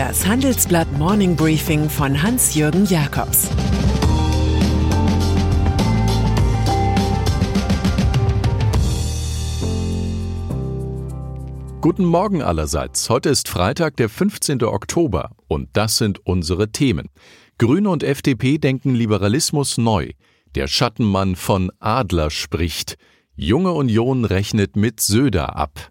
Das Handelsblatt Morning Briefing von Hans-Jürgen Jakobs Guten Morgen allerseits. Heute ist Freitag, der 15. Oktober und das sind unsere Themen. Grüne und FDP denken Liberalismus neu. Der Schattenmann von Adler spricht. Junge Union rechnet mit Söder ab.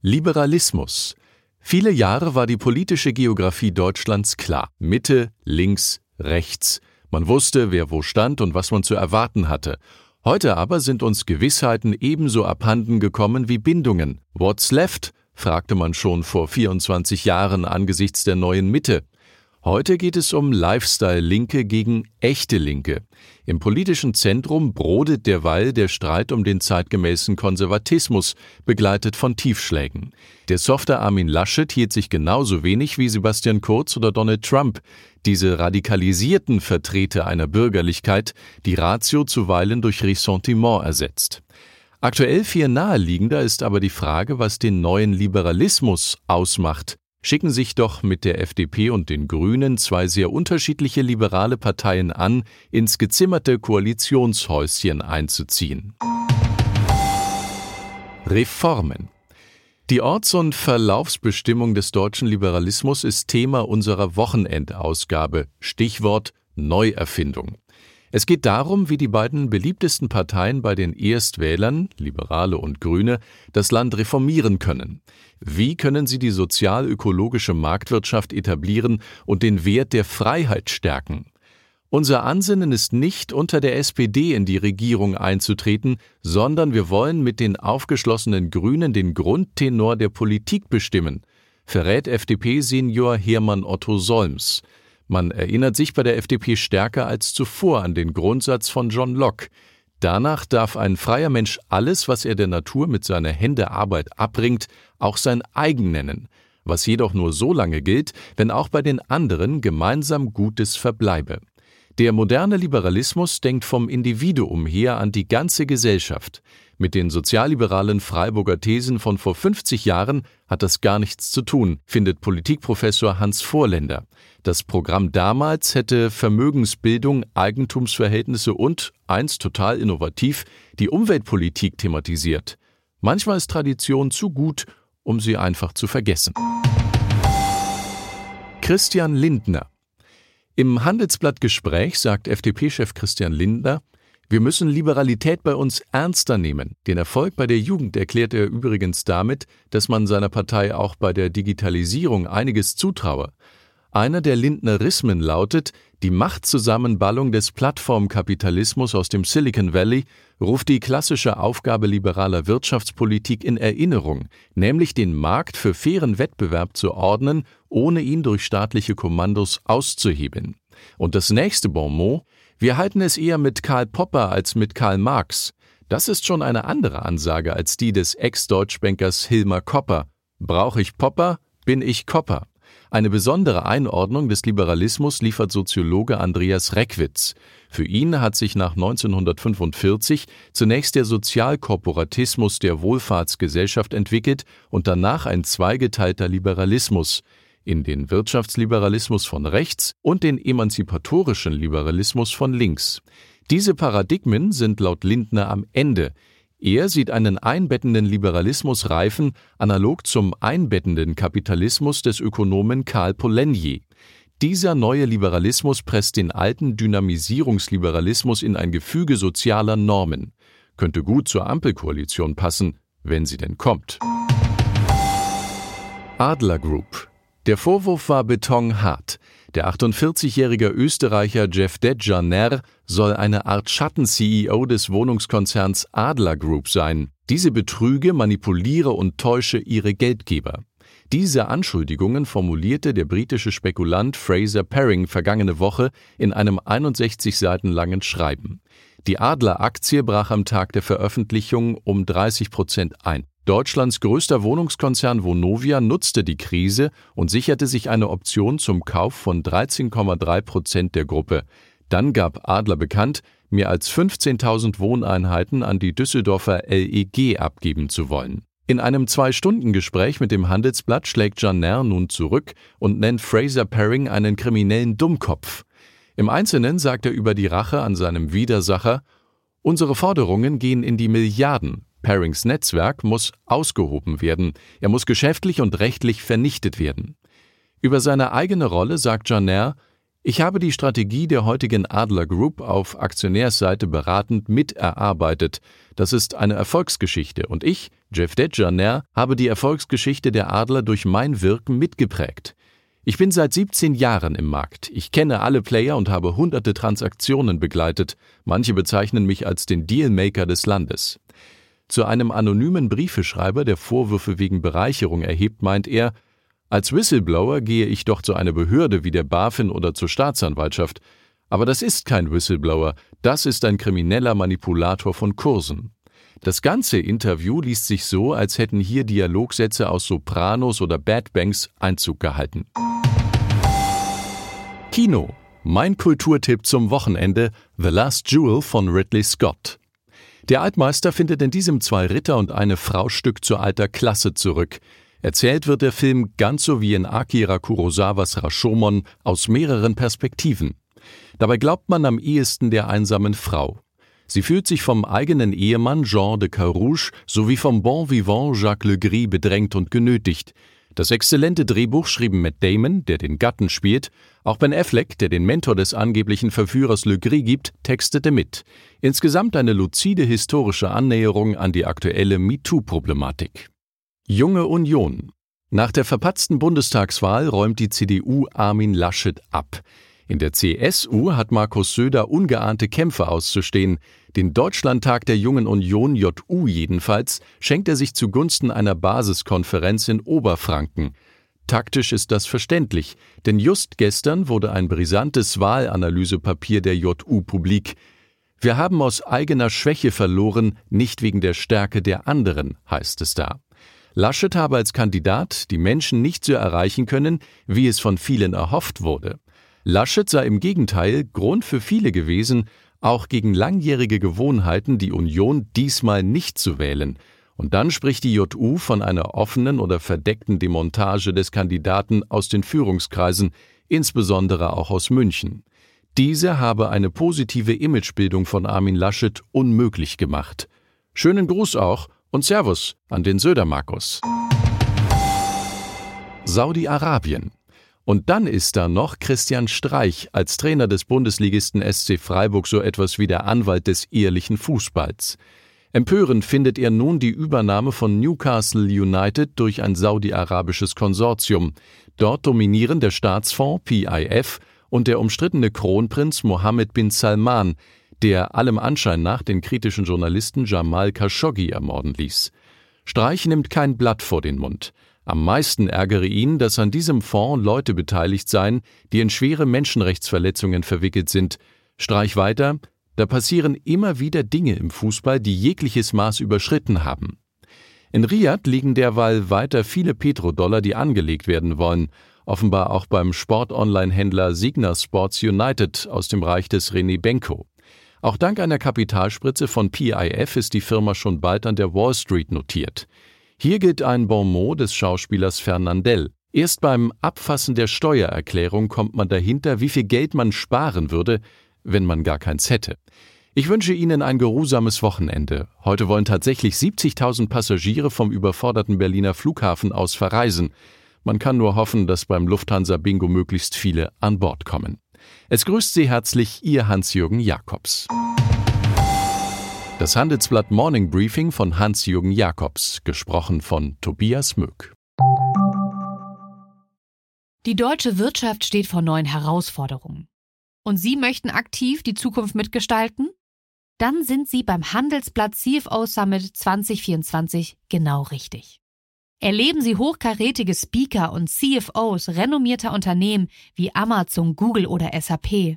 Liberalismus. Viele Jahre war die politische Geografie Deutschlands klar. Mitte, links, rechts. Man wusste, wer wo stand und was man zu erwarten hatte. Heute aber sind uns Gewissheiten ebenso abhanden gekommen wie Bindungen. What's left? fragte man schon vor 24 Jahren angesichts der neuen Mitte. Heute geht es um Lifestyle-Linke gegen echte Linke. Im politischen Zentrum brodet derweil der Streit um den zeitgemäßen Konservatismus, begleitet von Tiefschlägen. Der softe Armin Laschet hielt sich genauso wenig wie Sebastian Kurz oder Donald Trump, diese radikalisierten Vertreter einer Bürgerlichkeit, die Ratio zuweilen durch Ressentiment ersetzt. Aktuell viel naheliegender ist aber die Frage, was den neuen Liberalismus ausmacht schicken sich doch mit der FDP und den Grünen zwei sehr unterschiedliche liberale Parteien an, ins gezimmerte Koalitionshäuschen einzuziehen. Reformen die Orts- und Verlaufsbestimmung des deutschen Liberalismus ist Thema unserer Wochenendausgabe, Stichwort Neuerfindung. Es geht darum, wie die beiden beliebtesten Parteien bei den Erstwählern, Liberale und Grüne, das Land reformieren können. Wie können sie die sozial-ökologische Marktwirtschaft etablieren und den Wert der Freiheit stärken? Unser Ansinnen ist nicht, unter der SPD in die Regierung einzutreten, sondern wir wollen mit den aufgeschlossenen Grünen den Grundtenor der Politik bestimmen, verrät FDP-Senior Hermann Otto Solms. Man erinnert sich bei der FDP stärker als zuvor an den Grundsatz von John Locke. Danach darf ein freier Mensch alles, was er der Natur mit seiner Hände Arbeit abbringt, auch sein eigen nennen, was jedoch nur so lange gilt, wenn auch bei den anderen gemeinsam Gutes verbleibe. Der moderne Liberalismus denkt vom Individuum her an die ganze Gesellschaft. Mit den sozialliberalen Freiburger Thesen von vor 50 Jahren hat das gar nichts zu tun, findet Politikprofessor Hans Vorländer. Das Programm damals hätte Vermögensbildung, Eigentumsverhältnisse und, eins total innovativ, die Umweltpolitik thematisiert. Manchmal ist Tradition zu gut, um sie einfach zu vergessen. Christian Lindner Im Handelsblatt Gespräch sagt FDP-Chef Christian Lindner, wir müssen Liberalität bei uns ernster nehmen. Den Erfolg bei der Jugend erklärt er übrigens damit, dass man seiner Partei auch bei der Digitalisierung einiges zutraue. Einer der Lindnerismen lautet, die Machtzusammenballung des Plattformkapitalismus aus dem Silicon Valley ruft die klassische Aufgabe liberaler Wirtschaftspolitik in Erinnerung, nämlich den Markt für fairen Wettbewerb zu ordnen, ohne ihn durch staatliche Kommandos auszuhebeln. Und das nächste Bonmot, wir halten es eher mit Karl Popper als mit Karl Marx. Das ist schon eine andere Ansage als die des Ex-Deutschbankers Hilmar Kopper. Brauche ich Popper, bin ich Kopper. Eine besondere Einordnung des Liberalismus liefert Soziologe Andreas Reckwitz. Für ihn hat sich nach 1945 zunächst der Sozialkorporatismus der Wohlfahrtsgesellschaft entwickelt und danach ein zweigeteilter Liberalismus, in den Wirtschaftsliberalismus von rechts und den emanzipatorischen Liberalismus von links. Diese Paradigmen sind laut Lindner am Ende. Er sieht einen einbettenden Liberalismus reifen, analog zum einbettenden Kapitalismus des Ökonomen Karl Polanyi. Dieser neue Liberalismus presst den alten Dynamisierungsliberalismus in ein Gefüge sozialer Normen. Könnte gut zur Ampelkoalition passen, wenn sie denn kommt. Adler Group der Vorwurf war betonhart. Der 48-jährige Österreicher Jeff Dedjaner soll eine Art Schatten-CEO des Wohnungskonzerns Adler Group sein. Diese betrüge, manipuliere und täusche ihre Geldgeber. Diese Anschuldigungen formulierte der britische Spekulant Fraser Paring vergangene Woche in einem 61 Seiten langen Schreiben. Die Adler-Aktie brach am Tag der Veröffentlichung um 30 Prozent ein. Deutschlands größter Wohnungskonzern Vonovia nutzte die Krise und sicherte sich eine Option zum Kauf von 13,3 Prozent der Gruppe. Dann gab Adler bekannt, mehr als 15.000 Wohneinheiten an die Düsseldorfer LEG abgeben zu wollen. In einem Zwei-Stunden-Gespräch mit dem Handelsblatt schlägt Janer nun zurück und nennt Fraser Paring einen kriminellen Dummkopf. Im Einzelnen sagt er über die Rache an seinem Widersacher, unsere Forderungen gehen in die Milliarden. Parings Netzwerk muss ausgehoben werden, er muss geschäftlich und rechtlich vernichtet werden. Über seine eigene Rolle sagt Janer, ich habe die Strategie der heutigen Adler Group auf Aktionärsseite beratend miterarbeitet. Das ist eine Erfolgsgeschichte und ich, Jeff Detjaner, habe die Erfolgsgeschichte der Adler durch mein Wirken mitgeprägt. Ich bin seit 17 Jahren im Markt. Ich kenne alle Player und habe hunderte Transaktionen begleitet. Manche bezeichnen mich als den Dealmaker des Landes. Zu einem anonymen Briefeschreiber, der Vorwürfe wegen Bereicherung erhebt, meint er, als Whistleblower gehe ich doch zu einer Behörde wie der BaFin oder zur Staatsanwaltschaft. Aber das ist kein Whistleblower, das ist ein krimineller Manipulator von Kursen. Das ganze Interview liest sich so, als hätten hier Dialogsätze aus Sopranos oder Bad Banks Einzug gehalten. Kino. Mein Kulturtipp zum Wochenende The Last Jewel von Ridley Scott. Der Altmeister findet in diesem Zwei Ritter und eine Frau Stück zur alter Klasse zurück. Erzählt wird der Film ganz so wie in Akira Kurosawas Rashomon aus mehreren Perspektiven. Dabei glaubt man am ehesten der einsamen Frau. Sie fühlt sich vom eigenen Ehemann Jean de Carouge sowie vom Bon Vivant Jacques Legris bedrängt und genötigt. Das exzellente Drehbuch schrieben Matt Damon, der den Gatten spielt, auch Ben Affleck, der den Mentor des angeblichen Verführers Legris gibt, textete mit. Insgesamt eine luzide historische Annäherung an die aktuelle MeToo-Problematik. Junge Union. Nach der verpatzten Bundestagswahl räumt die CDU Armin Laschet ab. In der CSU hat Markus Söder ungeahnte Kämpfe auszustehen. Den Deutschlandtag der Jungen Union JU jedenfalls schenkt er sich zugunsten einer Basiskonferenz in Oberfranken. Taktisch ist das verständlich, denn just gestern wurde ein brisantes Wahlanalysepapier der JU publik. Wir haben aus eigener Schwäche verloren, nicht wegen der Stärke der anderen, heißt es da. Laschet habe als Kandidat die Menschen nicht so erreichen können, wie es von vielen erhofft wurde. Laschet sei im Gegenteil Grund für viele gewesen, auch gegen langjährige Gewohnheiten die Union diesmal nicht zu wählen. Und dann spricht die JU von einer offenen oder verdeckten Demontage des Kandidaten aus den Führungskreisen, insbesondere auch aus München. Diese habe eine positive Imagebildung von Armin Laschet unmöglich gemacht. Schönen Gruß auch und Servus an den Söder-Markus. Saudi-Arabien. Und dann ist da noch Christian Streich als Trainer des Bundesligisten SC Freiburg so etwas wie der Anwalt des ehrlichen Fußballs. Empörend findet er nun die Übernahme von Newcastle United durch ein saudi-arabisches Konsortium. Dort dominieren der Staatsfonds PIF und der umstrittene Kronprinz Mohammed bin Salman, der allem Anschein nach den kritischen Journalisten Jamal Khashoggi ermorden ließ. Streich nimmt kein Blatt vor den Mund. Am meisten ärgere ihn, dass an diesem Fonds Leute beteiligt seien, die in schwere Menschenrechtsverletzungen verwickelt sind. Streich weiter, da passieren immer wieder Dinge im Fußball, die jegliches Maß überschritten haben. In Riyadh liegen derweil weiter viele Petrodollar, die angelegt werden wollen, offenbar auch beim Sport-Online-Händler Signa Sports United aus dem Reich des René Benko. Auch dank einer Kapitalspritze von PIF ist die Firma schon bald an der Wall Street notiert. Hier gilt ein Bon mot des Schauspielers Fernandel. Erst beim Abfassen der Steuererklärung kommt man dahinter, wie viel Geld man sparen würde, wenn man gar keins hätte. Ich wünsche Ihnen ein geruhsames Wochenende. Heute wollen tatsächlich 70.000 Passagiere vom überforderten Berliner Flughafen aus verreisen. Man kann nur hoffen, dass beim Lufthansa Bingo möglichst viele an Bord kommen. Es grüßt Sie herzlich Ihr Hans-Jürgen Jakobs. Das Handelsblatt Morning Briefing von Hans-Jürgen Jakobs, gesprochen von Tobias Mück. Die deutsche Wirtschaft steht vor neuen Herausforderungen. Und Sie möchten aktiv die Zukunft mitgestalten? Dann sind Sie beim Handelsblatt CFO Summit 2024 genau richtig. Erleben Sie hochkarätige Speaker und CFOs renommierter Unternehmen wie Amazon, Google oder SAP.